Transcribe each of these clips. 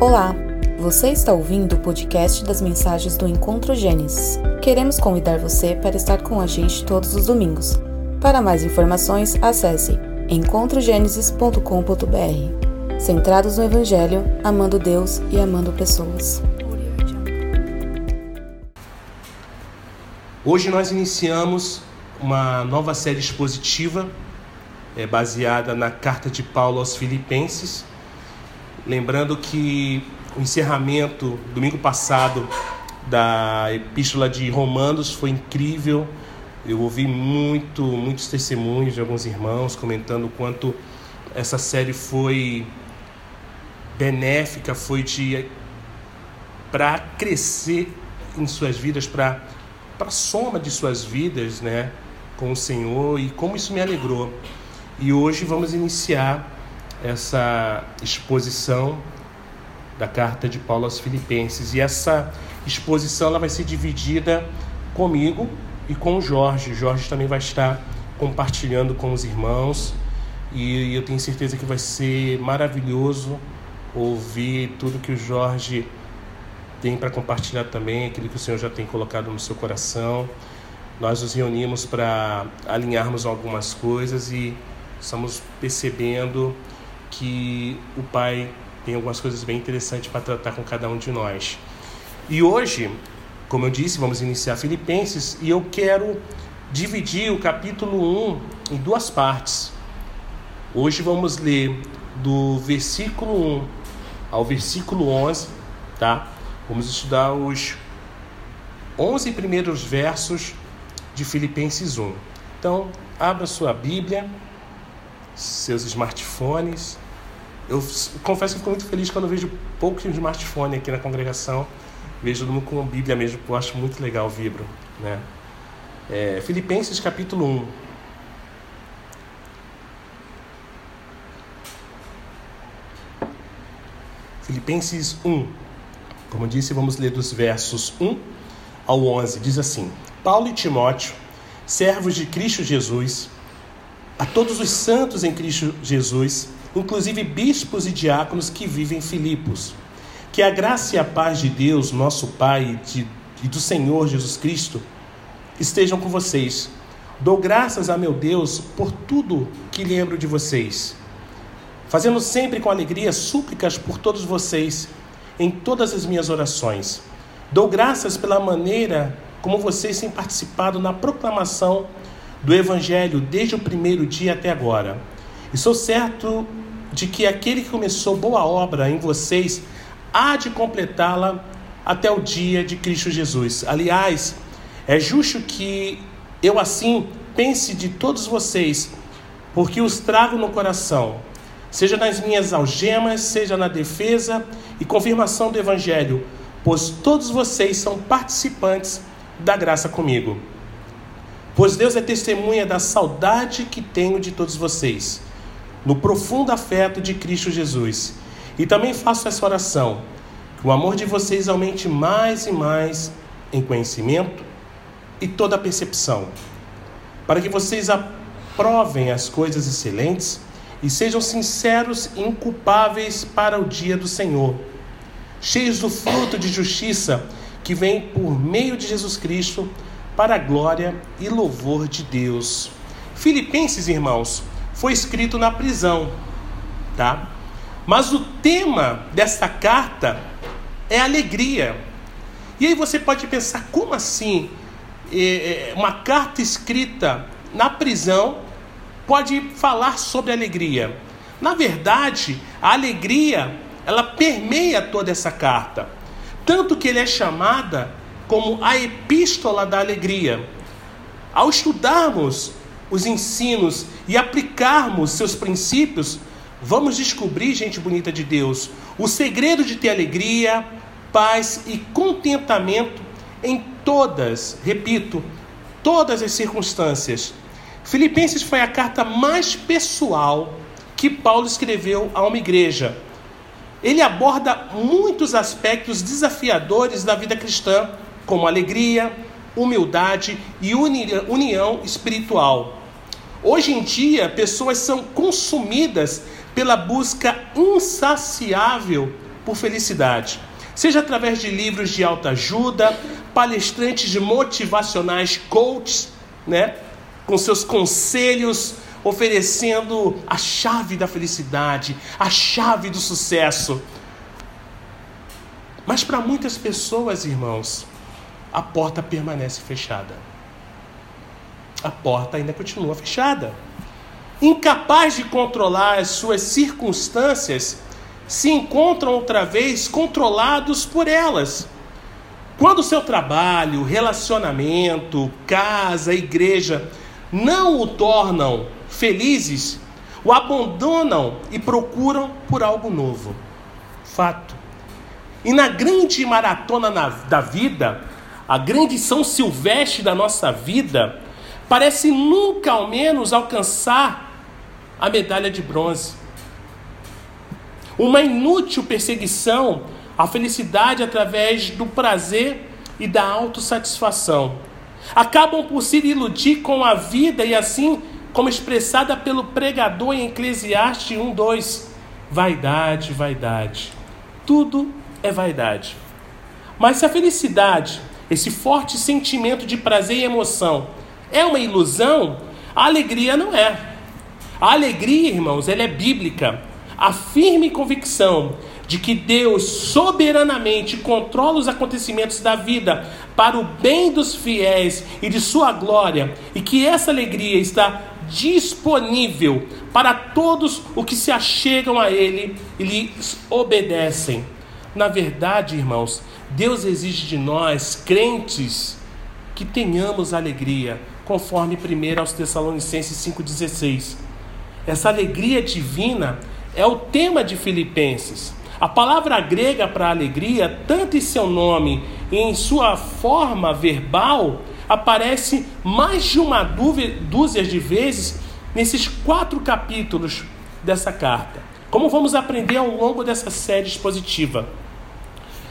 Olá, você está ouvindo o podcast das mensagens do Encontro Gênesis. Queremos convidar você para estar com a gente todos os domingos. Para mais informações, acesse encontrogenesis.com.br. Centrados no Evangelho, amando Deus e amando pessoas. Hoje nós iniciamos uma nova série expositiva é, baseada na carta de Paulo aos Filipenses. Lembrando que o encerramento domingo passado da epístola de Romanos foi incrível. Eu ouvi muito, muitos testemunhos de alguns irmãos comentando o quanto essa série foi benéfica, foi de para crescer em suas vidas, para para soma de suas vidas, né, com o Senhor e como isso me alegrou. E hoje vamos iniciar essa exposição da carta de Paulo aos Filipenses. E essa exposição ela vai ser dividida comigo e com o Jorge. O Jorge também vai estar compartilhando com os irmãos. E eu tenho certeza que vai ser maravilhoso ouvir tudo que o Jorge tem para compartilhar também, aquilo que o Senhor já tem colocado no seu coração. Nós nos reunimos para alinharmos algumas coisas e estamos percebendo que o Pai tem algumas coisas bem interessantes para tratar com cada um de nós. E hoje, como eu disse, vamos iniciar Filipenses e eu quero dividir o capítulo 1 em duas partes. Hoje vamos ler do versículo 1 ao versículo 11, tá? Vamos estudar os 11 primeiros versos de Filipenses 1. Então, abra sua Bíblia seus smartphones. Eu confesso que fico muito feliz quando vejo poucos smartphone aqui na congregação. Vejo todo mundo com a Bíblia mesmo, eu acho muito legal o Vibro. Né? É, Filipenses capítulo 1. Filipenses 1. Como eu disse, vamos ler dos versos 1 ao 11. Diz assim: Paulo e Timóteo, servos de Cristo Jesus, a todos os santos em Cristo Jesus, inclusive bispos e diáconos que vivem em Filipos. Que a graça e a paz de Deus, nosso Pai e do Senhor Jesus Cristo estejam com vocês. Dou graças a meu Deus por tudo que lembro de vocês, fazendo sempre com alegria súplicas por todos vocês em todas as minhas orações. Dou graças pela maneira como vocês têm participado na proclamação do Evangelho desde o primeiro dia até agora. E sou certo de que aquele que começou boa obra em vocês há de completá-la até o dia de Cristo Jesus. Aliás, é justo que eu assim pense de todos vocês, porque os trago no coração, seja nas minhas algemas, seja na defesa e confirmação do Evangelho, pois todos vocês são participantes da graça comigo pois Deus é testemunha da saudade que tenho de todos vocês, no profundo afeto de Cristo Jesus. E também faço essa oração, que o amor de vocês aumente mais e mais em conhecimento e toda percepção, para que vocês aprovem as coisas excelentes e sejam sinceros e inculpáveis para o dia do Senhor, cheios do fruto de justiça que vem por meio de Jesus Cristo para a glória e louvor de Deus. Filipenses, irmãos, foi escrito na prisão, tá? Mas o tema desta carta é alegria. E aí você pode pensar, como assim? É, é, uma carta escrita na prisão pode falar sobre alegria. Na verdade, a alegria ela permeia toda essa carta, tanto que ele é chamada como a epístola da alegria. Ao estudarmos os ensinos e aplicarmos seus princípios, vamos descobrir, gente bonita de Deus, o segredo de ter alegria, paz e contentamento em todas, repito, todas as circunstâncias. Filipenses foi a carta mais pessoal que Paulo escreveu a uma igreja. Ele aborda muitos aspectos desafiadores da vida cristã como alegria, humildade e união espiritual. Hoje em dia, pessoas são consumidas pela busca insaciável por felicidade. Seja através de livros de autoajuda, palestrantes motivacionais, coaches, né? com seus conselhos, oferecendo a chave da felicidade, a chave do sucesso. Mas para muitas pessoas, irmãos, a porta permanece fechada. A porta ainda continua fechada. Incapaz de controlar as suas circunstâncias, se encontram outra vez controlados por elas. Quando seu trabalho, relacionamento, casa, igreja não o tornam felizes, o abandonam e procuram por algo novo. Fato. E na grande maratona na, da vida, a grande São Silvestre da nossa vida, parece nunca ao menos alcançar a medalha de bronze. Uma inútil perseguição à felicidade através do prazer e da autossatisfação acabam por se iludir com a vida e assim, como expressada pelo pregador em Eclesiastes 1:2, vaidade, vaidade. Tudo é vaidade. Mas se a felicidade, esse forte sentimento de prazer e emoção, é uma ilusão, a alegria não é. A alegria, irmãos, ela é bíblica. A firme convicção de que Deus soberanamente controla os acontecimentos da vida para o bem dos fiéis e de sua glória, e que essa alegria está disponível para todos os que se achegam a Ele e lhe obedecem. Na verdade, irmãos, Deus exige de nós, crentes, que tenhamos alegria, conforme 1 aos Tessalonicenses 5,16. Essa alegria divina é o tema de Filipenses. A palavra grega para alegria, tanto em seu nome e em sua forma verbal, aparece mais de uma dúzia de vezes nesses quatro capítulos dessa carta. Como vamos aprender ao longo dessa série expositiva.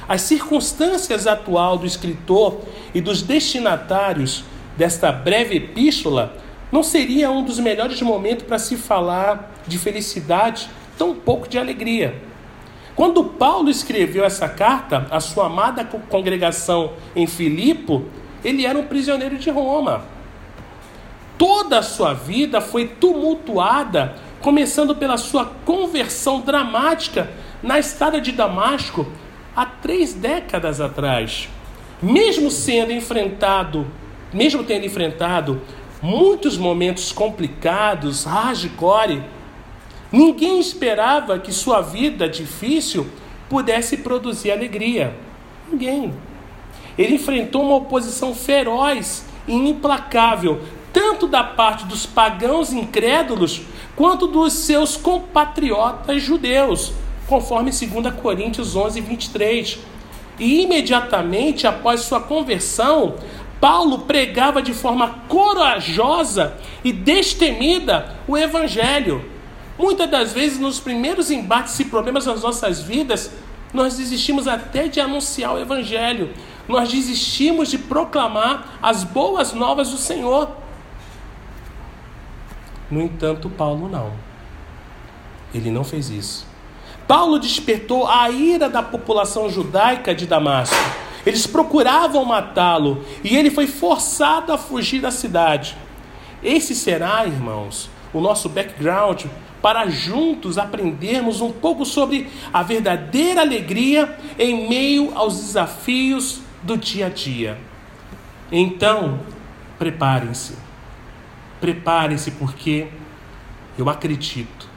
As circunstâncias atual do escritor e dos destinatários desta breve epístola não seria um dos melhores momentos para se falar de felicidade, tão pouco de alegria. Quando Paulo escreveu essa carta à sua amada congregação em Filipo, ele era um prisioneiro de Roma. Toda a sua vida foi tumultuada, começando pela sua conversão dramática na estrada de Damasco há três décadas atrás. Mesmo sendo enfrentado, mesmo tendo enfrentado muitos momentos complicados, hardcore, Ninguém esperava que sua vida difícil pudesse produzir alegria. Ninguém. Ele enfrentou uma oposição feroz e implacável, tanto da parte dos pagãos incrédulos, quanto dos seus compatriotas judeus, conforme 2 Coríntios 11, 23. E imediatamente após sua conversão, Paulo pregava de forma corajosa e destemida o Evangelho Muitas das vezes, nos primeiros embates e problemas das nossas vidas, nós desistimos até de anunciar o Evangelho, nós desistimos de proclamar as boas novas do Senhor. No entanto, Paulo não. Ele não fez isso. Paulo despertou a ira da população judaica de Damasco. Eles procuravam matá-lo e ele foi forçado a fugir da cidade. Esse será, irmãos, o nosso background para juntos aprendermos um pouco sobre a verdadeira alegria em meio aos desafios do dia a dia. Então, preparem-se. Preparem-se porque eu acredito,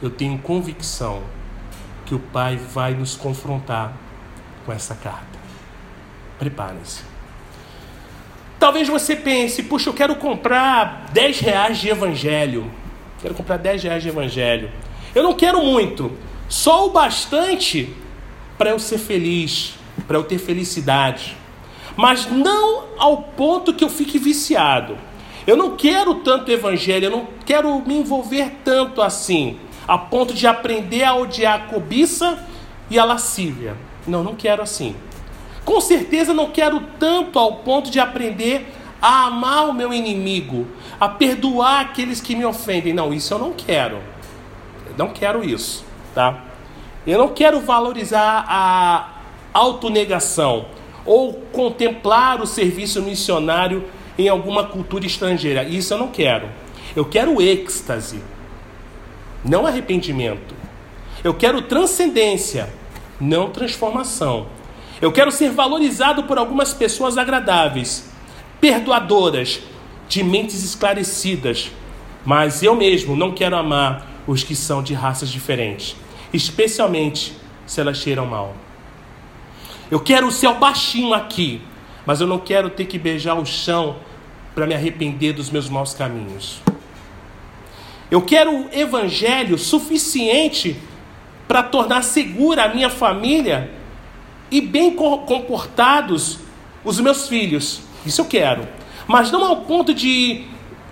eu tenho convicção que o Pai vai nos confrontar com essa carta. Preparem-se. Talvez você pense, puxa, eu quero comprar 10 reais de evangelho. Quero comprar 10 reais de evangelho. Eu não quero muito, só o bastante para eu ser feliz, para eu ter felicidade. Mas não ao ponto que eu fique viciado. Eu não quero tanto evangelho, eu não quero me envolver tanto assim, a ponto de aprender a odiar a cobiça e a lascívia. Não, não quero assim. Com certeza não quero tanto ao ponto de aprender a amar o meu inimigo, a perdoar aqueles que me ofendem. Não, isso eu não quero. Eu não quero isso, tá? Eu não quero valorizar a autonegação ou contemplar o serviço missionário em alguma cultura estrangeira. Isso eu não quero. Eu quero êxtase, não arrependimento. Eu quero transcendência, não transformação. Eu quero ser valorizado por algumas pessoas agradáveis, perdoadoras, de mentes esclarecidas, mas eu mesmo não quero amar os que são de raças diferentes, especialmente se elas cheiram mal. Eu quero o céu baixinho aqui, mas eu não quero ter que beijar o chão para me arrepender dos meus maus caminhos. Eu quero o evangelho suficiente para tornar segura a minha família e bem comportados os meus filhos. Isso eu quero. Mas não ao ponto de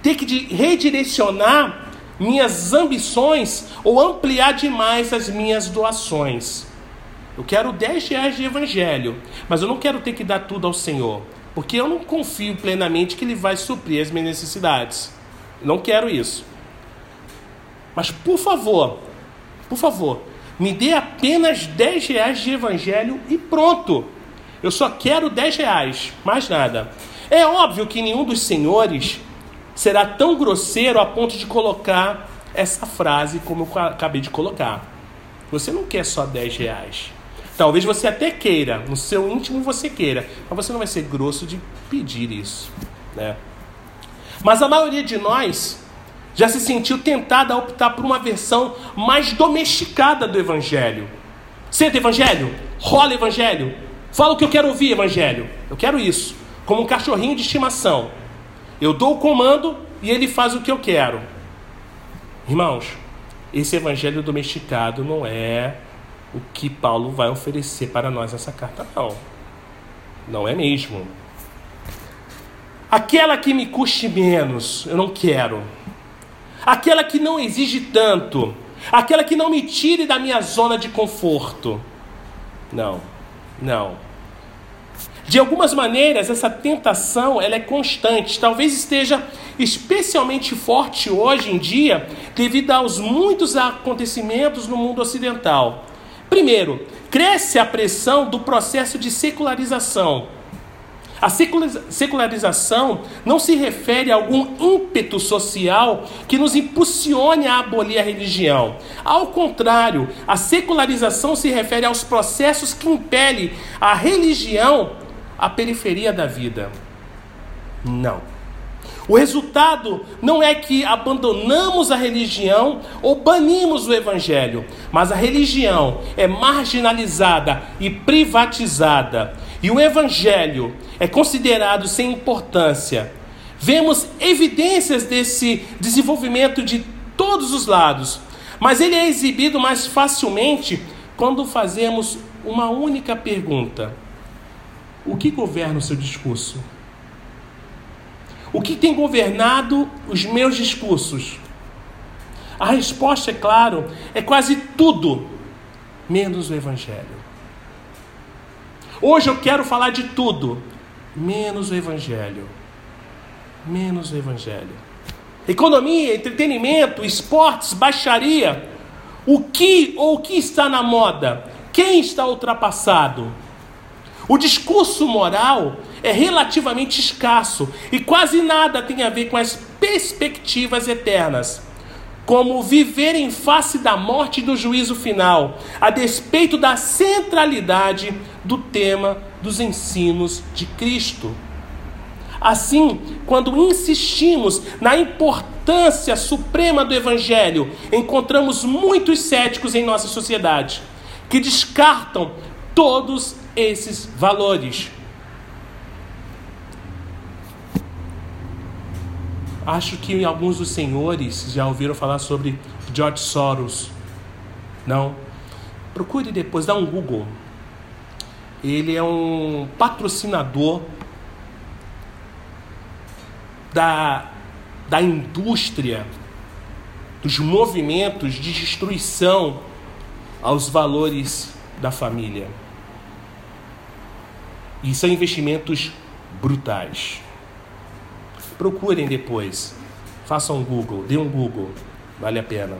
ter que redirecionar minhas ambições ou ampliar demais as minhas doações. Eu quero 10 reais de evangelho, mas eu não quero ter que dar tudo ao Senhor, porque eu não confio plenamente que Ele vai suprir as minhas necessidades. não quero isso. Mas por favor, por favor, me dê apenas 10 reais de evangelho e pronto. Eu só quero 10 reais, mais nada. É óbvio que nenhum dos senhores será tão grosseiro a ponto de colocar essa frase como eu acabei de colocar. Você não quer só 10 reais. Talvez você até queira, no seu íntimo você queira, mas você não vai ser grosso de pedir isso. Né? Mas a maioria de nós já se sentiu tentada a optar por uma versão mais domesticada do Evangelho. Senta, Evangelho, rola, Evangelho, fala o que eu quero ouvir, Evangelho. Eu quero isso como um cachorrinho de estimação. Eu dou o comando e ele faz o que eu quero. Irmãos, esse evangelho domesticado não é o que Paulo vai oferecer para nós nessa carta, não. Não é mesmo. Aquela que me custe menos, eu não quero. Aquela que não exige tanto. Aquela que não me tire da minha zona de conforto. Não, não. De algumas maneiras, essa tentação ela é constante, talvez esteja especialmente forte hoje em dia, devido aos muitos acontecimentos no mundo ocidental. Primeiro, cresce a pressão do processo de secularização. A secularização não se refere a algum ímpeto social que nos impulsione a abolir a religião. Ao contrário, a secularização se refere aos processos que impelem a religião a periferia da vida. Não. O resultado não é que abandonamos a religião ou banimos o evangelho, mas a religião é marginalizada e privatizada, e o evangelho é considerado sem importância. Vemos evidências desse desenvolvimento de todos os lados, mas ele é exibido mais facilmente quando fazemos uma única pergunta: o que governa o seu discurso? O que tem governado os meus discursos? A resposta, é claro, é quase tudo, menos o Evangelho. Hoje eu quero falar de tudo, menos o Evangelho. Menos o Evangelho. Economia, entretenimento, esportes, baixaria. O que ou o que está na moda? Quem está ultrapassado? O discurso moral é relativamente escasso e quase nada tem a ver com as perspectivas eternas, como viver em face da morte e do juízo final, a despeito da centralidade do tema dos ensinos de Cristo. Assim, quando insistimos na importância suprema do Evangelho, encontramos muitos céticos em nossa sociedade que descartam todos esses valores. Acho que alguns dos senhores já ouviram falar sobre George Soros. Não? Procure depois, dá um Google. Ele é um patrocinador da, da indústria, dos movimentos de destruição aos valores da família. E são investimentos brutais. Procurem depois. Façam um Google, dê um Google. Vale a pena.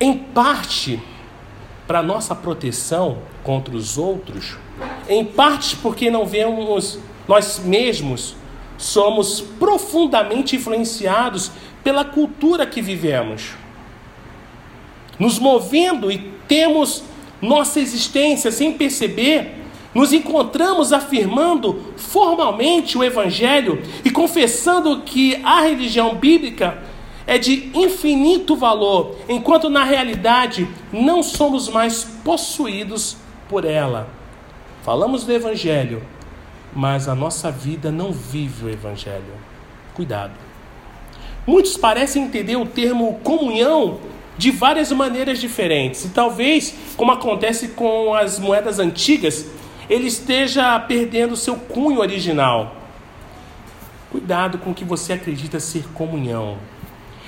em parte para nossa proteção contra os outros, em parte porque não vemos nós mesmos somos profundamente influenciados pela cultura que vivemos. Nos movendo e temos nossa existência sem perceber, nos encontramos afirmando formalmente o Evangelho e confessando que a religião bíblica é de infinito valor, enquanto na realidade não somos mais possuídos por ela. Falamos do Evangelho, mas a nossa vida não vive o Evangelho. Cuidado. Muitos parecem entender o termo comunhão de várias maneiras diferentes, e talvez, como acontece com as moedas antigas, ele esteja perdendo seu cunho original. Cuidado com o que você acredita ser comunhão.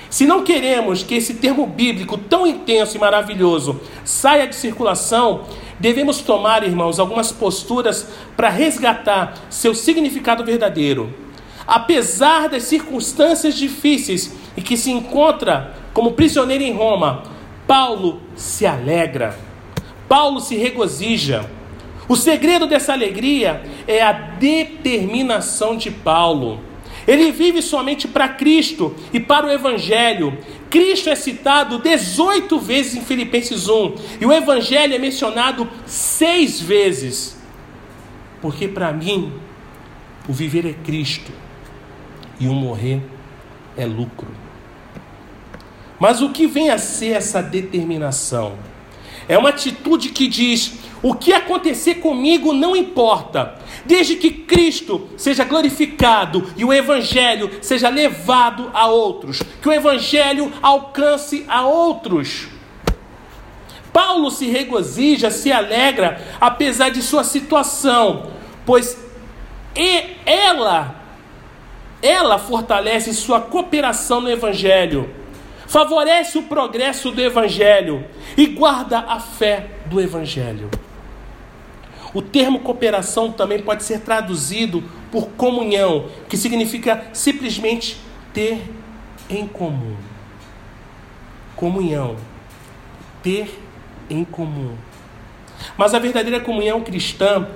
Se não queremos que esse termo bíblico tão intenso e maravilhoso saia de circulação, devemos tomar, irmãos, algumas posturas para resgatar seu significado verdadeiro. Apesar das circunstâncias difíceis e que se encontra como prisioneiro em Roma, Paulo se alegra, Paulo se regozija. O segredo dessa alegria é a determinação de Paulo. Ele vive somente para Cristo e para o Evangelho. Cristo é citado 18 vezes em Filipenses 1 e o Evangelho é mencionado seis vezes. Porque para mim, o viver é Cristo e o morrer é lucro. Mas o que vem a ser essa determinação? É uma atitude que diz: o que acontecer comigo não importa, desde que Cristo seja glorificado e o Evangelho seja levado a outros, que o Evangelho alcance a outros. Paulo se regozija, se alegra, apesar de sua situação, pois ela, ela fortalece sua cooperação no Evangelho favorece o progresso do Evangelho e guarda a fé do Evangelho. O termo cooperação também pode ser traduzido por comunhão, que significa simplesmente ter em comum. Comunhão. Ter em comum. Mas a verdadeira comunhão cristã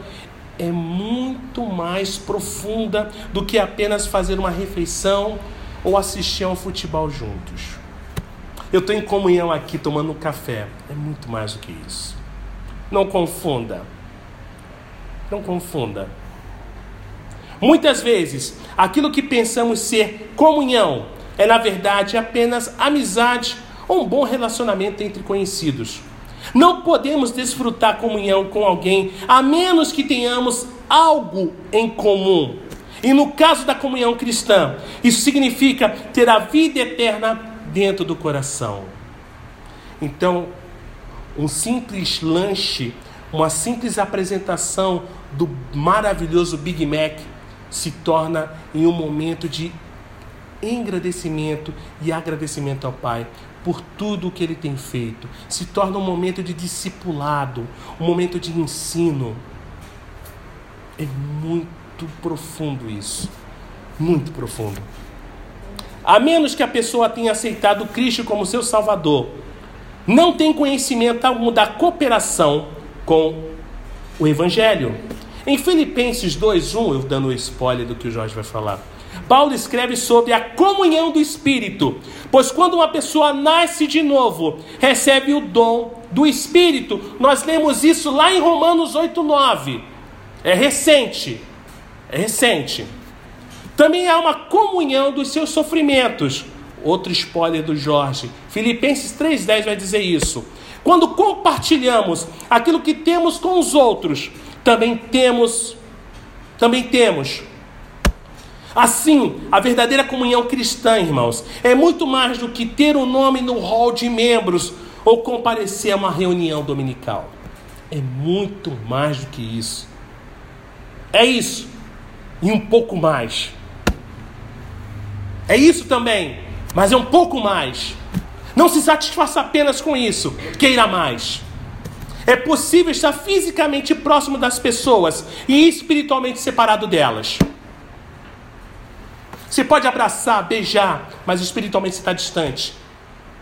é muito mais profunda do que apenas fazer uma refeição ou assistir a um futebol juntos. Eu estou em comunhão aqui tomando um café. É muito mais do que isso. Não confunda. Não confunda. Muitas vezes, aquilo que pensamos ser comunhão é, na verdade, apenas amizade ou um bom relacionamento entre conhecidos. Não podemos desfrutar comunhão com alguém a menos que tenhamos algo em comum. E no caso da comunhão cristã, isso significa ter a vida eterna dentro do coração. Então, um simples lanche, uma simples apresentação do maravilhoso Big Mac se torna em um momento de engrandecimento e agradecimento ao Pai por tudo o que ele tem feito. Se torna um momento de discipulado, um momento de ensino. É muito profundo isso. Muito profundo. A menos que a pessoa tenha aceitado Cristo como seu Salvador, não tem conhecimento algum da cooperação com o Evangelho. Em Filipenses 2:1, eu dando o spoiler do que o Jorge vai falar. Paulo escreve sobre a comunhão do Espírito, pois quando uma pessoa nasce de novo, recebe o dom do Espírito. Nós lemos isso lá em Romanos 8:9. É recente. É recente. Também há uma comunhão dos seus sofrimentos. Outro spoiler do Jorge. Filipenses 3,10 vai dizer isso. Quando compartilhamos aquilo que temos com os outros, também temos, também temos. Assim, a verdadeira comunhão cristã, irmãos, é muito mais do que ter o um nome no hall de membros ou comparecer a uma reunião dominical. É muito mais do que isso. É isso. E um pouco mais. É isso também, mas é um pouco mais. Não se satisfaça apenas com isso, queira mais. É possível estar fisicamente próximo das pessoas e espiritualmente separado delas. Você pode abraçar, beijar, mas espiritualmente você está distante.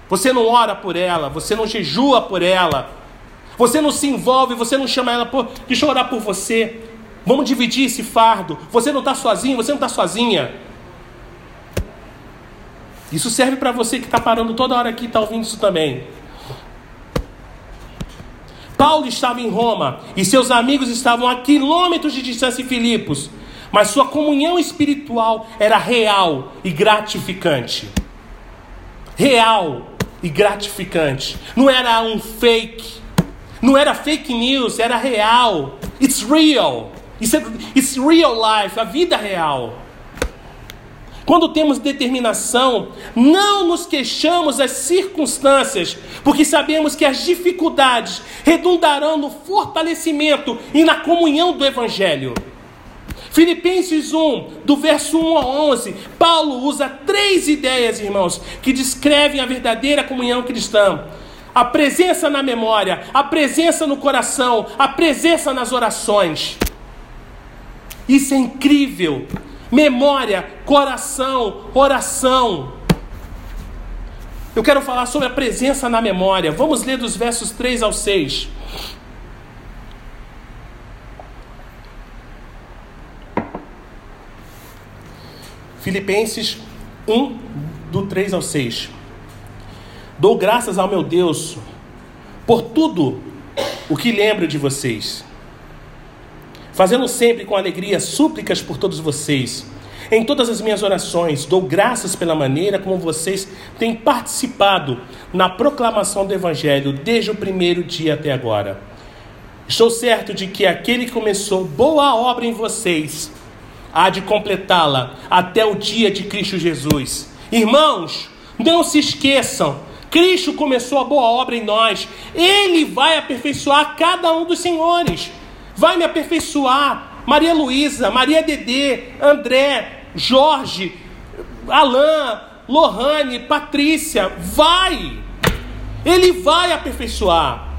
Você não ora por ela, você não jejua por ela, você não se envolve, você não chama ela, por, deixa eu orar por você. Vamos dividir esse fardo. Você não está sozinho, você não está sozinha. Isso serve para você que está parando toda hora aqui e está ouvindo isso também. Paulo estava em Roma e seus amigos estavam a quilômetros de distância em Filipos, mas sua comunhão espiritual era real e gratificante. Real e gratificante. Não era um fake, não era fake news, era real. It's real. It's, it's real life, a vida real. Quando temos determinação, não nos queixamos das circunstâncias, porque sabemos que as dificuldades redundarão no fortalecimento e na comunhão do Evangelho. Filipenses 1, do verso 1 a 11, Paulo usa três ideias, irmãos, que descrevem a verdadeira comunhão cristã. A presença na memória, a presença no coração, a presença nas orações. Isso é incrível. Memória, coração, oração. Eu quero falar sobre a presença na memória. Vamos ler dos versos 3 ao 6. Filipenses 1, do 3 ao 6. Dou graças ao meu Deus por tudo o que lembro de vocês, fazendo sempre com alegria súplicas por todos vocês. Em todas as minhas orações, dou graças pela maneira como vocês têm participado na proclamação do Evangelho desde o primeiro dia até agora. Estou certo de que aquele que começou boa obra em vocês há de completá-la até o dia de Cristo Jesus. Irmãos, não se esqueçam Cristo começou a boa obra em nós, Ele vai aperfeiçoar cada um dos senhores. Vai me aperfeiçoar Maria Luísa, Maria Dedê, André, Jorge, Alain, Lohane, Patrícia. Vai! Ele vai aperfeiçoar.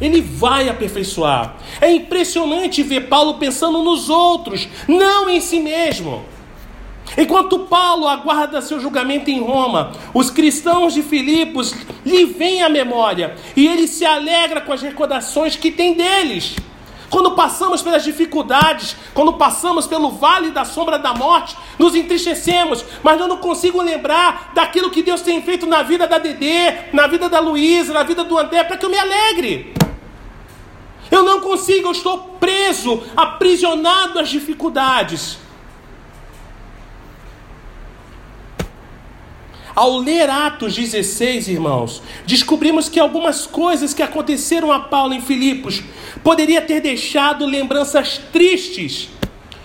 Ele vai aperfeiçoar. É impressionante ver Paulo pensando nos outros, não em si mesmo. Enquanto Paulo aguarda seu julgamento em Roma, os cristãos de Filipos lhe vêm à memória e ele se alegra com as recordações que tem deles. Quando passamos pelas dificuldades, quando passamos pelo vale da sombra da morte, nos entristecemos, mas eu não consigo lembrar daquilo que Deus tem feito na vida da Dedê, na vida da Luísa, na vida do André, para que eu me alegre. Eu não consigo, eu estou preso, aprisionado às dificuldades. Ao ler Atos 16, irmãos, descobrimos que algumas coisas que aconteceram a Paulo em Filipos poderia ter deixado lembranças tristes.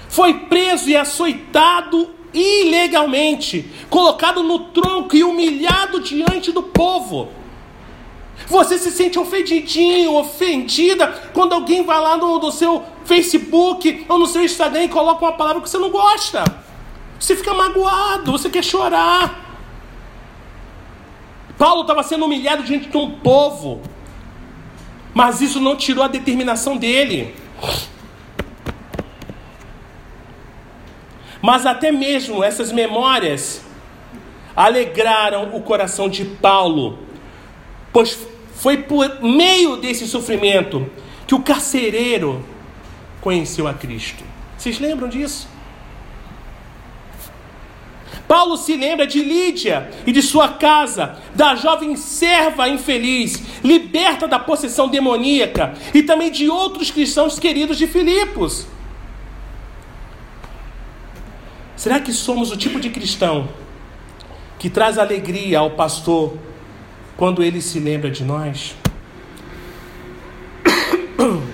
Foi preso e açoitado ilegalmente, colocado no tronco e humilhado diante do povo. Você se sente ofendidinho, ofendida, quando alguém vai lá no, no seu Facebook ou no seu Instagram e coloca uma palavra que você não gosta. Você fica magoado, você quer chorar. Paulo estava sendo humilhado diante de um povo, mas isso não tirou a determinação dele. Mas até mesmo essas memórias alegraram o coração de Paulo, pois foi por meio desse sofrimento que o carcereiro conheceu a Cristo. Vocês lembram disso? Paulo se lembra de Lídia e de sua casa, da jovem serva infeliz, liberta da possessão demoníaca, e também de outros cristãos queridos de Filipos. Será que somos o tipo de cristão que traz alegria ao pastor quando ele se lembra de nós?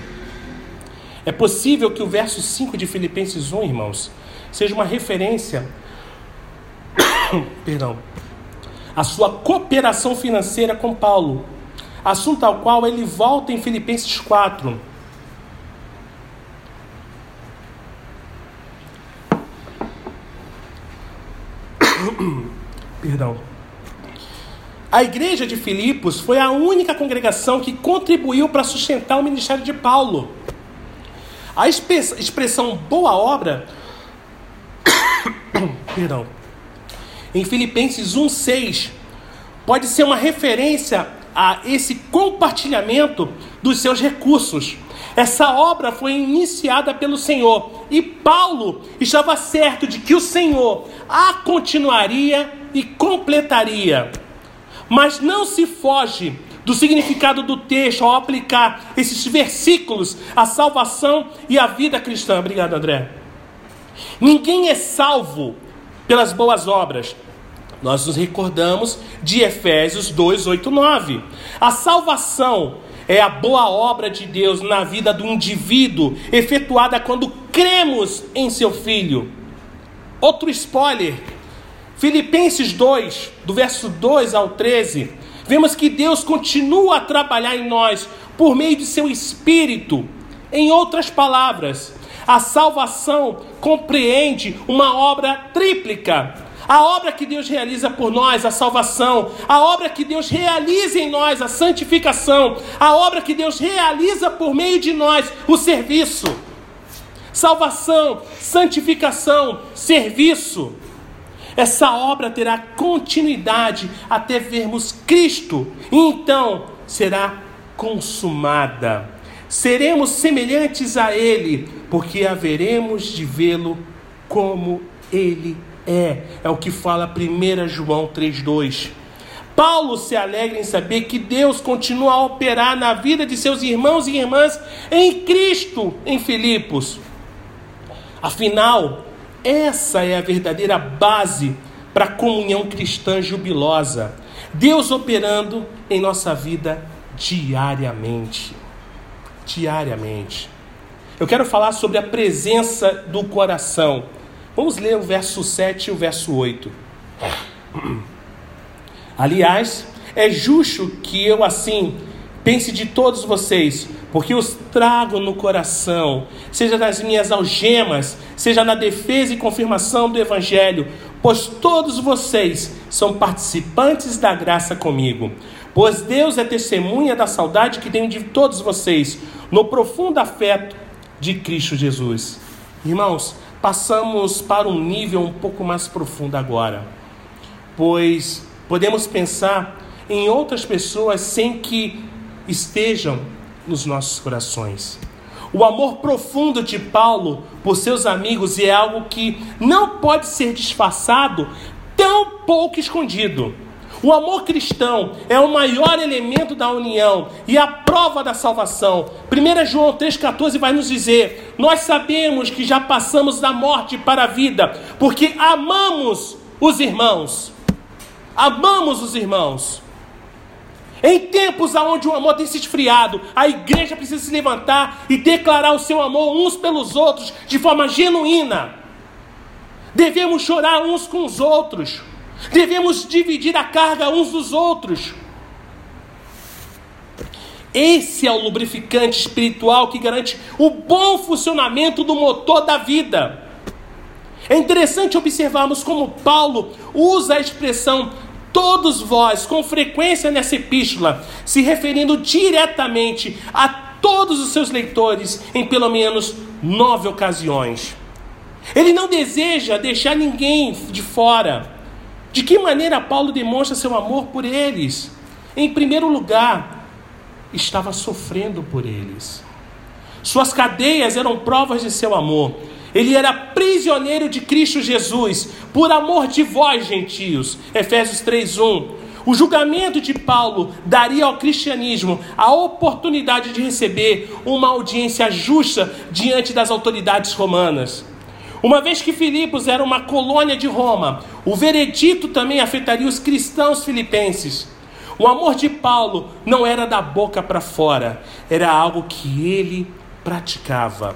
É possível que o verso 5 de Filipenses 1, irmãos, seja uma referência perdão, a sua cooperação financeira com Paulo, assunto ao qual ele volta em Filipenses 4. Perdão. A igreja de Filipos foi a única congregação que contribuiu para sustentar o ministério de Paulo. A expressão boa obra, perdão, em Filipenses 1,6, pode ser uma referência a esse compartilhamento dos seus recursos. Essa obra foi iniciada pelo Senhor e Paulo estava certo de que o Senhor a continuaria e completaria. Mas não se foge do significado do texto ao aplicar esses versículos à salvação e à vida cristã. Obrigado, André. Ninguém é salvo pelas boas obras. Nós nos recordamos de Efésios 2, 8, 9. A salvação é a boa obra de Deus na vida do indivíduo, efetuada quando cremos em seu Filho. Outro spoiler, Filipenses 2, do verso 2 ao 13, vemos que Deus continua a trabalhar em nós por meio de seu Espírito. Em outras palavras, a salvação compreende uma obra tríplica. A obra que Deus realiza por nós, a salvação, a obra que Deus realiza em nós, a santificação, a obra que Deus realiza por meio de nós, o serviço. Salvação, santificação, serviço. Essa obra terá continuidade até vermos Cristo, e então será consumada. Seremos semelhantes a Ele, porque haveremos de vê-lo como Ele é. É o que fala 1 João 3,2. Paulo se alegra em saber que Deus continua a operar na vida de seus irmãos e irmãs em Cristo, em Filipos. Afinal, essa é a verdadeira base para a comunhão cristã jubilosa. Deus operando em nossa vida diariamente. Diariamente. Eu quero falar sobre a presença do coração. Vamos ler o verso 7 e o verso 8. Aliás, é justo que eu assim pense de todos vocês, porque os trago no coração, seja nas minhas algemas, seja na defesa e confirmação do Evangelho, pois todos vocês são participantes da graça comigo. Pois Deus é testemunha da saudade que tenho de todos vocês, no profundo afeto de Cristo Jesus. Irmãos, passamos para um nível um pouco mais profundo agora, pois podemos pensar em outras pessoas sem que estejam nos nossos corações. O amor profundo de Paulo por seus amigos é algo que não pode ser disfarçado, tão pouco escondido. O amor cristão é o maior elemento da união e a prova da salvação. 1 João 3,14 vai nos dizer: Nós sabemos que já passamos da morte para a vida, porque amamos os irmãos. Amamos os irmãos. Em tempos onde o amor tem se esfriado, a igreja precisa se levantar e declarar o seu amor uns pelos outros de forma genuína. Devemos chorar uns com os outros. Devemos dividir a carga uns dos outros. Esse é o lubrificante espiritual que garante o bom funcionamento do motor da vida. É interessante observarmos como Paulo usa a expressão todos vós, com frequência nessa epístola, se referindo diretamente a todos os seus leitores em pelo menos nove ocasiões. Ele não deseja deixar ninguém de fora. De que maneira Paulo demonstra seu amor por eles? Em primeiro lugar, estava sofrendo por eles. Suas cadeias eram provas de seu amor. Ele era prisioneiro de Cristo Jesus, por amor de vós, gentios. Efésios 3:1. O julgamento de Paulo daria ao cristianismo a oportunidade de receber uma audiência justa diante das autoridades romanas. Uma vez que Filipos era uma colônia de Roma, o veredito também afetaria os cristãos filipenses. O amor de Paulo não era da boca para fora, era algo que ele praticava.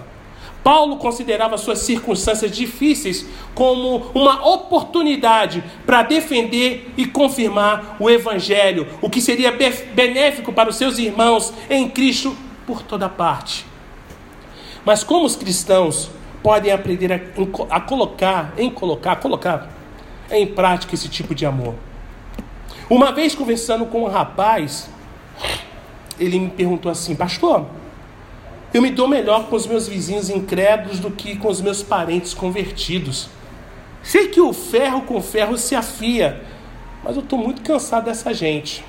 Paulo considerava suas circunstâncias difíceis como uma oportunidade para defender e confirmar o Evangelho, o que seria benéfico para os seus irmãos em Cristo por toda parte. Mas como os cristãos podem aprender a, a colocar, em colocar, colocar em prática esse tipo de amor? Uma vez conversando com um rapaz, ele me perguntou assim, pastor, eu me dou melhor com os meus vizinhos incrédulos do que com os meus parentes convertidos. Sei que o ferro com ferro se afia, Mas eu estou muito cansado dessa gente.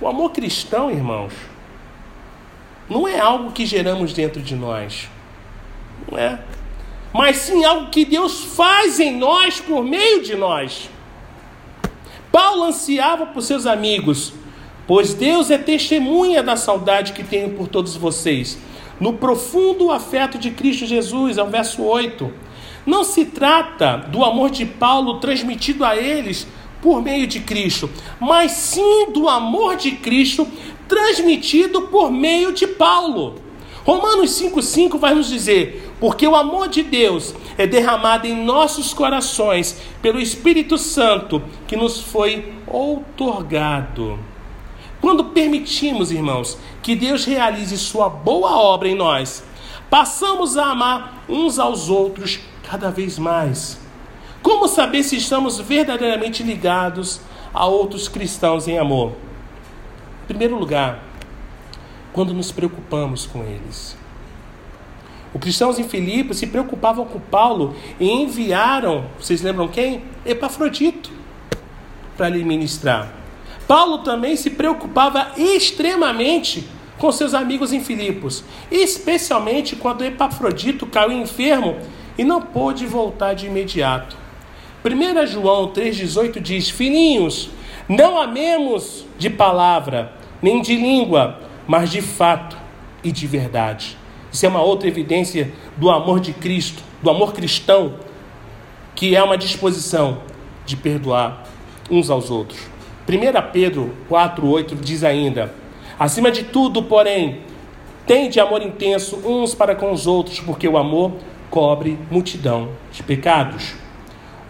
O amor cristão, irmãos, não é algo que geramos dentro de nós. Não é. Mas sim algo que Deus faz em nós por meio de nós. Paulo ansiava por seus amigos, pois Deus é testemunha da saudade que tenho por todos vocês, no profundo afeto de Cristo Jesus, é o verso 8. Não se trata do amor de Paulo transmitido a eles por meio de Cristo, mas sim do amor de Cristo transmitido por meio de Paulo. Romanos 5,5 vai nos dizer: porque o amor de Deus é derramado em nossos corações pelo Espírito Santo que nos foi outorgado. Quando permitimos, irmãos, que Deus realize sua boa obra em nós, passamos a amar uns aos outros cada vez mais. Como saber se estamos verdadeiramente ligados a outros cristãos em amor? Em primeiro lugar, quando nos preocupamos com eles. Os cristãos em Filipe se preocupavam com Paulo e enviaram, vocês lembram quem? Epafrodito, para lhe ministrar. Paulo também se preocupava extremamente com seus amigos em Filipos, especialmente quando Epafrodito caiu enfermo e não pôde voltar de imediato. 1 João 3,18 diz: Filhinhos, não amemos de palavra, nem de língua, mas de fato e de verdade. Isso é uma outra evidência do amor de Cristo, do amor cristão, que é uma disposição de perdoar uns aos outros. 1 Pedro 4,8 diz ainda: Acima de tudo, porém, tende amor intenso uns para com os outros, porque o amor cobre multidão de pecados.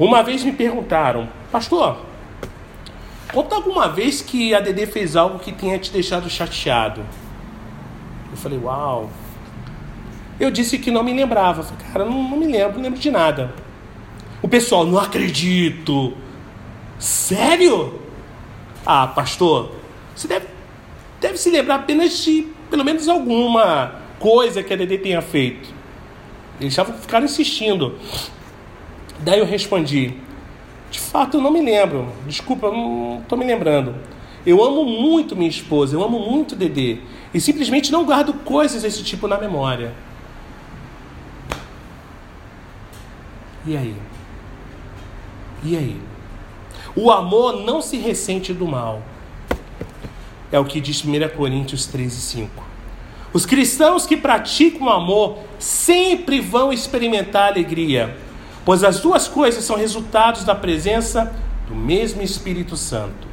Uma vez me perguntaram, pastor, conta alguma vez que a Dede fez algo que tenha te deixado chateado. Eu falei, uau. Eu disse que não me lembrava. Falei, cara, não, não me lembro, não lembro de nada. O pessoal, não acredito. Sério? Ah, pastor, você deve, deve se lembrar apenas de pelo menos alguma coisa que a Dede tenha feito. Eles ficaram insistindo. Daí eu respondi: De fato, eu não me lembro. Desculpa, eu não estou me lembrando. Eu amo muito minha esposa, eu amo muito Dedê. E simplesmente não guardo coisas desse tipo na memória. E aí? E aí? O amor não se ressente do mal. É o que diz 1 Coríntios 13, 5. Os cristãos que praticam o amor sempre vão experimentar alegria pois as duas coisas são resultados da presença do mesmo Espírito Santo.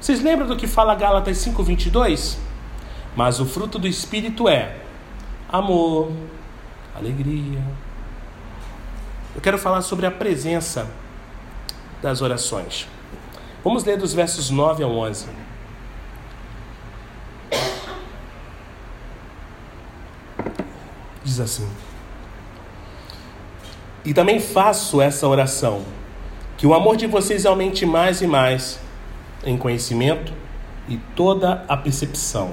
Vocês lembram do que fala Gálatas 5:22? Mas o fruto do Espírito é amor, alegria. Eu quero falar sobre a presença das orações. Vamos ler dos versos 9 a 11. Diz assim: e também faço essa oração: que o amor de vocês aumente mais e mais em conhecimento e toda a percepção,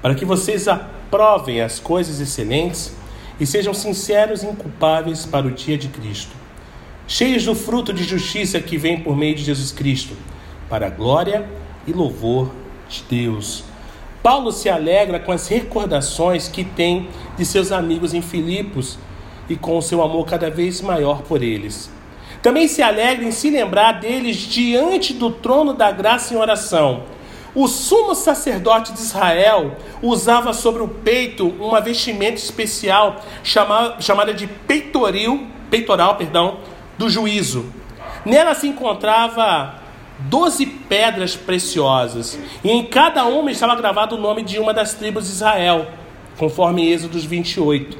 para que vocês aprovem as coisas excelentes e sejam sinceros e inculpáveis para o dia de Cristo, cheios do fruto de justiça que vem por meio de Jesus Cristo, para a glória e louvor de Deus. Paulo se alegra com as recordações que tem de seus amigos em Filipos e com o seu amor cada vez maior por eles. Também se alegra em se lembrar deles diante do trono da graça em oração. O sumo sacerdote de Israel usava sobre o peito uma vestimenta especial chamada, de peitoril, peitoral perdão, do juízo. Nela se encontrava doze pedras preciosas, e em cada uma estava gravado o nome de uma das tribos de Israel, conforme Êxodos 28.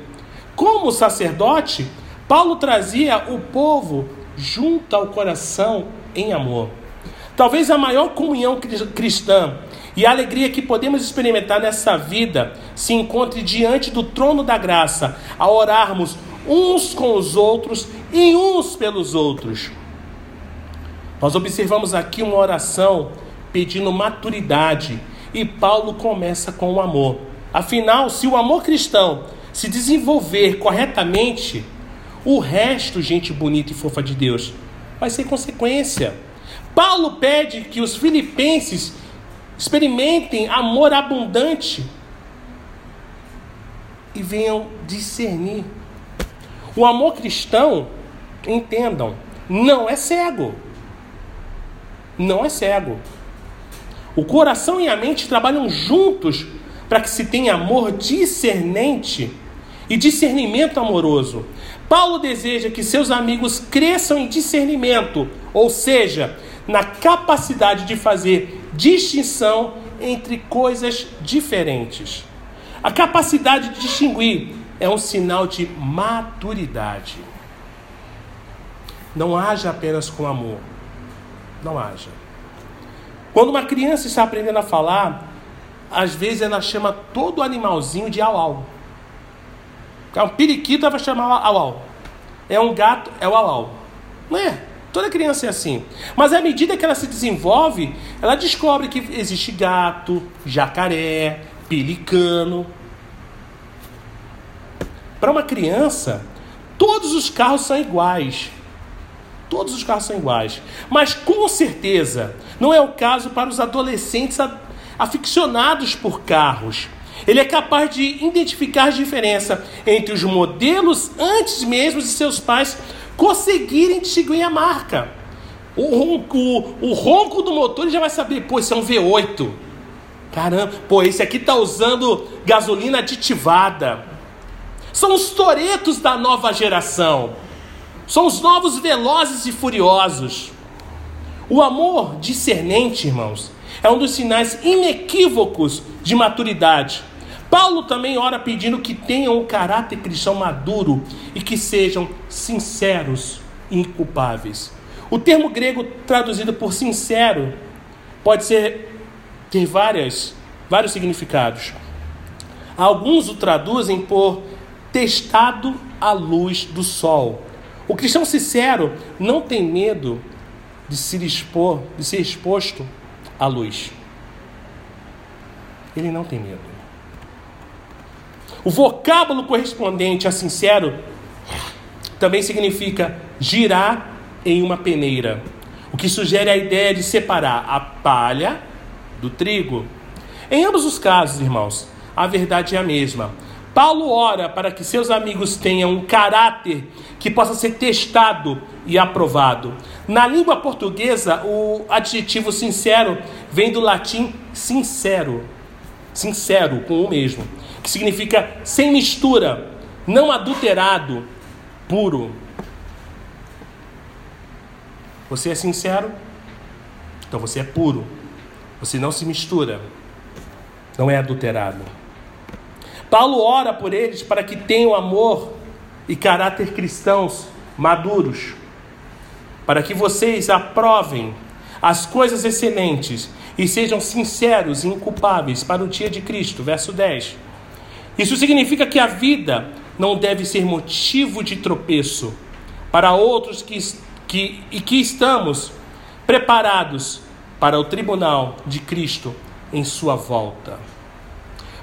Como sacerdote, Paulo trazia o povo junto ao coração em amor. Talvez a maior comunhão cristã e a alegria que podemos experimentar nessa vida se encontre diante do trono da graça, a orarmos uns com os outros e uns pelos outros. Nós observamos aqui uma oração pedindo maturidade e Paulo começa com o amor. Afinal, se o amor cristão se desenvolver corretamente, o resto, gente bonita e fofa de Deus, vai ser consequência. Paulo pede que os filipenses experimentem amor abundante e venham discernir. O amor cristão, entendam, não é cego. Não é cego. O coração e a mente trabalham juntos para que se tenha amor discernente e discernimento amoroso. Paulo deseja que seus amigos cresçam em discernimento, ou seja, na capacidade de fazer distinção entre coisas diferentes. A capacidade de distinguir é um sinal de maturidade. Não haja apenas com amor. Não haja. Quando uma criança está aprendendo a falar, às vezes ela chama todo animalzinho de au-au. É um periquito, ela vai chamar au-au. É um gato, é o au-au. Não é? Toda criança é assim. Mas à medida que ela se desenvolve, ela descobre que existe gato, jacaré, pelicano. Para uma criança, todos os carros são iguais. Todos os carros são iguais. Mas com certeza não é o caso para os adolescentes aficionados por carros. Ele é capaz de identificar a diferença entre os modelos antes mesmo de seus pais conseguirem distinguir a marca. O ronco, o, o ronco do motor já vai saber, pô, esse é um V8. Caramba, pô, esse aqui está usando gasolina aditivada. São os toretos da nova geração. São os novos velozes e furiosos. O amor discernente, irmãos, é um dos sinais inequívocos de maturidade. Paulo também ora pedindo que tenham um caráter cristão maduro e que sejam sinceros e inculpáveis. O termo grego traduzido por sincero pode ser ter várias, vários significados. Alguns o traduzem por testado à luz do sol. O cristão sincero não tem medo de se expor, de ser exposto à luz. Ele não tem medo. O vocábulo correspondente a sincero também significa girar em uma peneira, o que sugere a ideia de separar a palha do trigo. Em ambos os casos, irmãos, a verdade é a mesma. Paulo ora para que seus amigos tenham um caráter que possa ser testado e aprovado. Na língua portuguesa, o adjetivo sincero vem do latim sincero, sincero com o mesmo, que significa sem mistura, não adulterado, puro. Você é sincero? Então você é puro. Você não se mistura. Não é adulterado. Paulo ora por eles para que tenham amor e caráter cristãos maduros, para que vocês aprovem as coisas excelentes e sejam sinceros e inculpáveis para o dia de Cristo. Verso 10. Isso significa que a vida não deve ser motivo de tropeço para outros que, que, e que estamos preparados para o tribunal de Cristo em sua volta.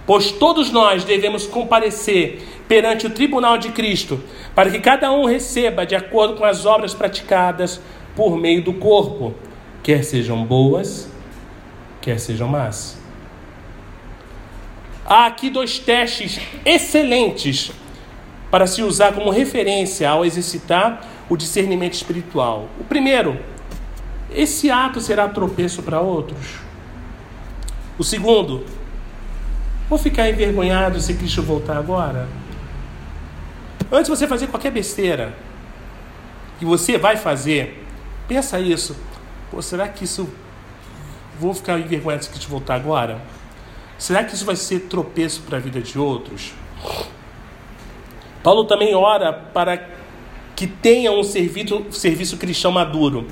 Pois todos nós devemos comparecer perante o tribunal de Cristo, para que cada um receba de acordo com as obras praticadas por meio do corpo, quer sejam boas, quer sejam más. Há aqui dois testes excelentes para se usar como referência ao exercitar o discernimento espiritual. O primeiro, esse ato será tropeço para outros. O segundo, vou ficar envergonhado se Cristo voltar agora? Antes de você fazer qualquer besteira que você vai fazer, pensa isso. Pô, será que isso vou ficar envergonhado se Cristo voltar agora? Será que isso vai ser tropeço para a vida de outros? Paulo também ora para que tenham um serviço, serviço cristão maduro.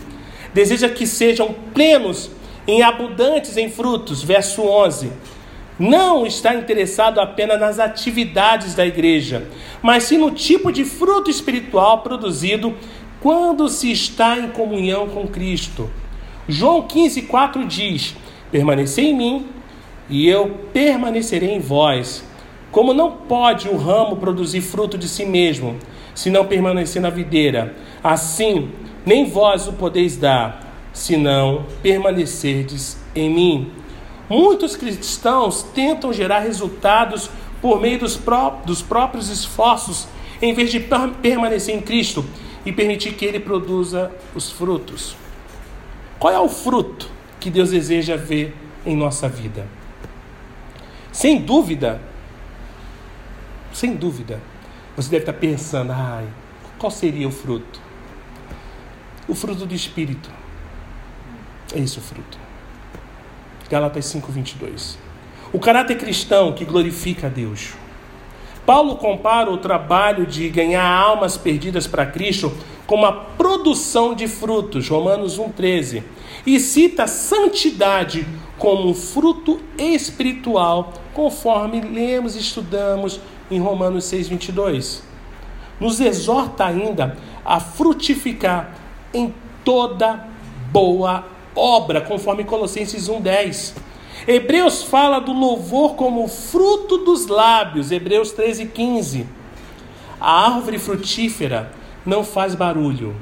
Deseja que sejam plenos em abundantes em frutos. Verso 11. Não está interessado apenas nas atividades da igreja, mas sim no tipo de fruto espiritual produzido quando se está em comunhão com Cristo. João 15, 4 diz: Permanecei em mim e eu permanecerei em vós. Como não pode o ramo produzir fruto de si mesmo, se não permanecer na videira, assim nem vós o podeis dar, se não permanecerdes em mim. Muitos cristãos tentam gerar resultados por meio dos, pró dos próprios esforços, em vez de permanecer em Cristo e permitir que Ele produza os frutos. Qual é o fruto que Deus deseja ver em nossa vida? Sem dúvida, sem dúvida, você deve estar pensando, ai, qual seria o fruto? O fruto do Espírito. É esse o fruto. Gálatas 5:22. O caráter cristão que glorifica a Deus. Paulo compara o trabalho de ganhar almas perdidas para Cristo como a produção de frutos, Romanos 1,13, e cita santidade como um fruto espiritual, conforme lemos e estudamos em Romanos 6,22. Nos exorta ainda a frutificar em toda boa obra, conforme Colossenses 1,10. Hebreus fala do louvor como fruto dos lábios, Hebreus 13,15. A árvore frutífera não faz barulho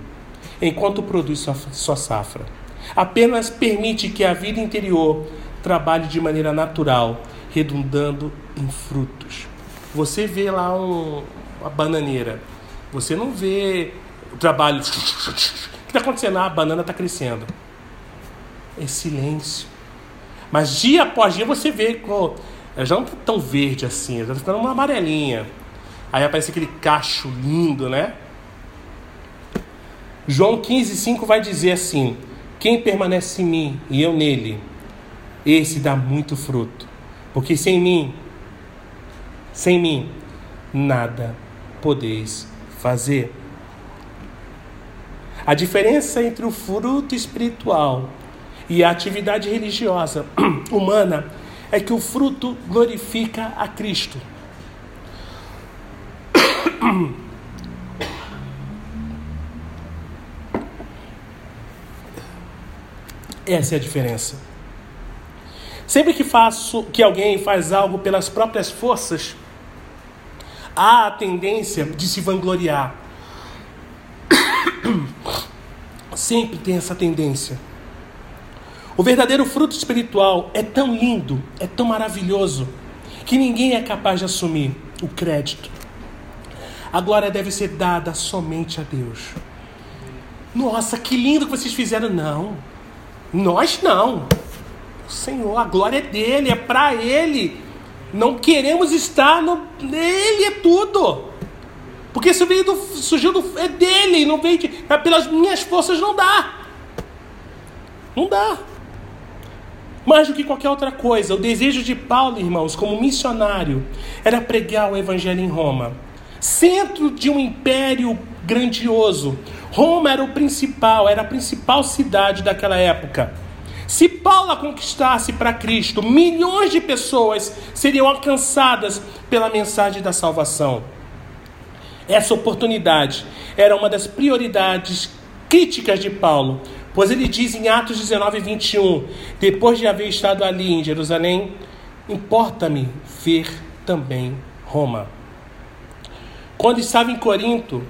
enquanto produz sua, sua safra. Apenas permite que a vida interior trabalhe de maneira natural, redundando em frutos. Você vê lá um, uma bananeira, você não vê o trabalho. O que está acontecendo? Ah, a banana está crescendo é silêncio. Mas dia após dia você vê que já não está tão verde assim, já está ficando uma amarelinha. Aí aparece aquele cacho lindo, né? João 15,5 vai dizer assim: Quem permanece em mim e eu nele, esse dá muito fruto. Porque sem mim, sem mim, nada podeis fazer. A diferença entre o fruto espiritual e a atividade religiosa humana é que o fruto glorifica a Cristo. Essa é a diferença. Sempre que faço que alguém faz algo pelas próprias forças, há a tendência de se vangloriar. Sempre tem essa tendência. O verdadeiro fruto espiritual é tão lindo, é tão maravilhoso, que ninguém é capaz de assumir o crédito. A glória deve ser dada somente a Deus. Nossa, que lindo que vocês fizeram. Não, nós não. O Senhor, a glória é dele, é para ele. Não queremos estar no. Ele é tudo. Porque isso veio do, surgiu do, é dele, não veio de, pelas minhas forças não dá. Não dá. Mais do que qualquer outra coisa, o desejo de Paulo, irmãos, como missionário, era pregar o evangelho em Roma. Centro de um império grandioso. Roma era o principal, era a principal cidade daquela época. Se Paulo conquistasse para Cristo, milhões de pessoas seriam alcançadas pela mensagem da salvação. Essa oportunidade era uma das prioridades críticas de Paulo, Pois ele diz em Atos 19, 21, depois de haver estado ali em Jerusalém, importa-me ver também Roma. Quando estava em Corinto,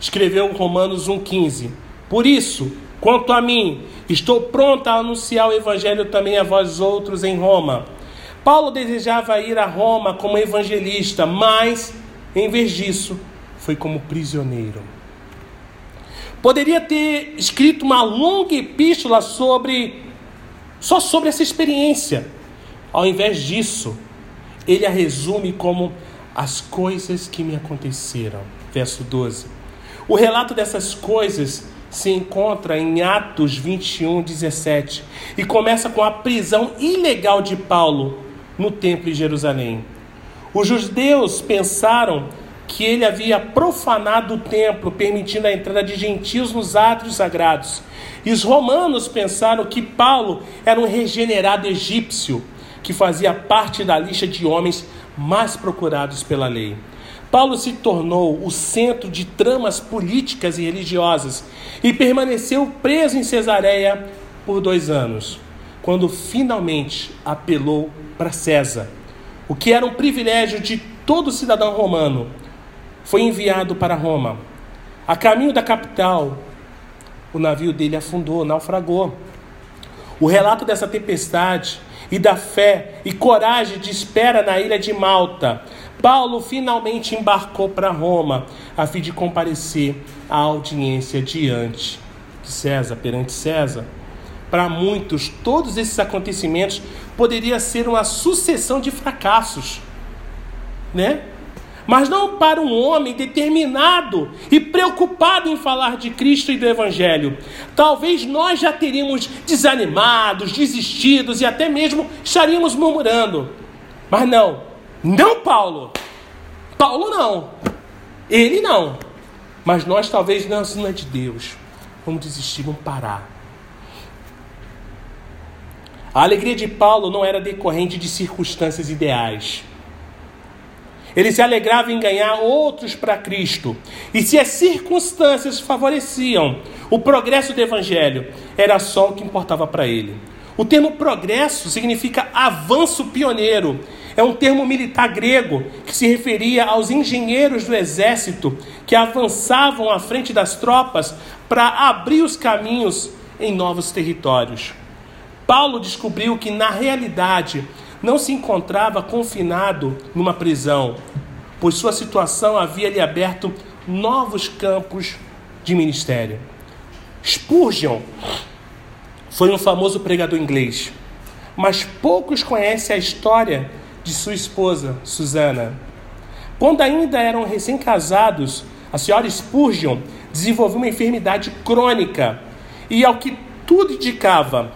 escreveu Romanos 1,15: Por isso, quanto a mim, estou pronto a anunciar o evangelho também a vós outros em Roma. Paulo desejava ir a Roma como evangelista, mas, em vez disso, foi como prisioneiro. Poderia ter escrito uma longa epístola sobre só sobre essa experiência. Ao invés disso, ele a resume como as coisas que me aconteceram. Verso 12. O relato dessas coisas se encontra em Atos 21, 17 e começa com a prisão ilegal de Paulo no templo em Jerusalém. Os judeus pensaram que ele havia profanado o templo, permitindo a entrada de gentios nos átrios sagrados. E os romanos pensaram que Paulo era um regenerado egípcio, que fazia parte da lista de homens mais procurados pela lei. Paulo se tornou o centro de tramas políticas e religiosas e permaneceu preso em Cesareia por dois anos, quando finalmente apelou para César, o que era um privilégio de todo cidadão romano foi enviado para Roma. A caminho da capital, o navio dele afundou, naufragou. O relato dessa tempestade e da fé e coragem de espera na ilha de Malta, Paulo finalmente embarcou para Roma a fim de comparecer à audiência diante de César, perante César. Para muitos, todos esses acontecimentos poderiam ser uma sucessão de fracassos, né? Mas não para um homem determinado e preocupado em falar de Cristo e do Evangelho. Talvez nós já teríamos desanimados, desistidos e até mesmo estaríamos murmurando. Mas não, não Paulo. Paulo não. Ele não. Mas nós talvez não, é de Deus. Vamos desistir, vamos parar. A alegria de Paulo não era decorrente de circunstâncias ideais. Ele se alegrava em ganhar outros para Cristo. E se as circunstâncias favoreciam o progresso do Evangelho, era só o que importava para ele. O termo progresso significa avanço pioneiro. É um termo militar grego que se referia aos engenheiros do exército que avançavam à frente das tropas para abrir os caminhos em novos territórios. Paulo descobriu que, na realidade, não se encontrava confinado numa prisão, pois sua situação havia lhe aberto novos campos de ministério. Spurgeon foi um famoso pregador inglês, mas poucos conhecem a história de sua esposa, Susana. Quando ainda eram recém-casados, a senhora Spurgeon desenvolveu uma enfermidade crônica e, ao que tudo indicava,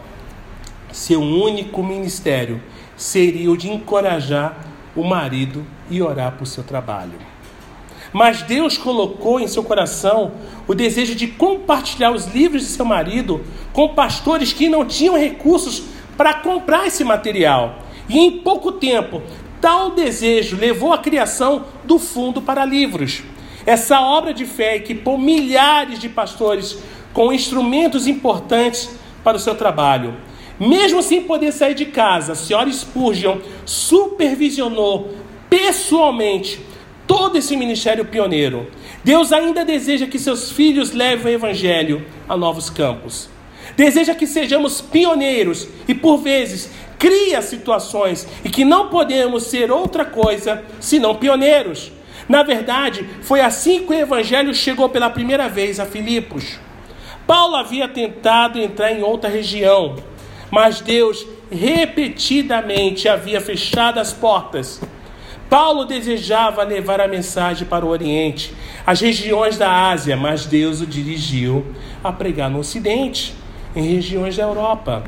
seu único ministério seria o de encorajar o marido e orar por seu trabalho. Mas Deus colocou em seu coração o desejo de compartilhar os livros de seu marido com pastores que não tinham recursos para comprar esse material. E em pouco tempo, tal desejo levou à criação do Fundo para Livros. Essa obra de fé equipou milhares de pastores com instrumentos importantes para o seu trabalho. Mesmo sem poder sair de casa, a senhora Spurgeon supervisionou pessoalmente todo esse ministério pioneiro. Deus ainda deseja que seus filhos levem o evangelho a novos campos. Deseja que sejamos pioneiros e, por vezes, cria situações e que não podemos ser outra coisa senão pioneiros. Na verdade, foi assim que o evangelho chegou pela primeira vez a Filipos. Paulo havia tentado entrar em outra região, mas Deus repetidamente havia fechado as portas. Paulo desejava levar a mensagem para o Oriente, as regiões da Ásia, mas Deus o dirigiu a pregar no Ocidente, em regiões da Europa.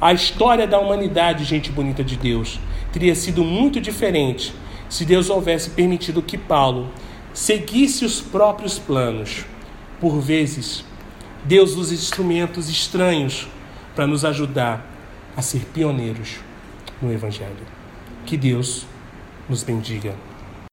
A história da humanidade, gente bonita de Deus, teria sido muito diferente se Deus houvesse permitido que Paulo seguisse os próprios planos. Por vezes, Deus usa instrumentos estranhos para nos ajudar a ser pioneiros no Evangelho. Que Deus nos bendiga.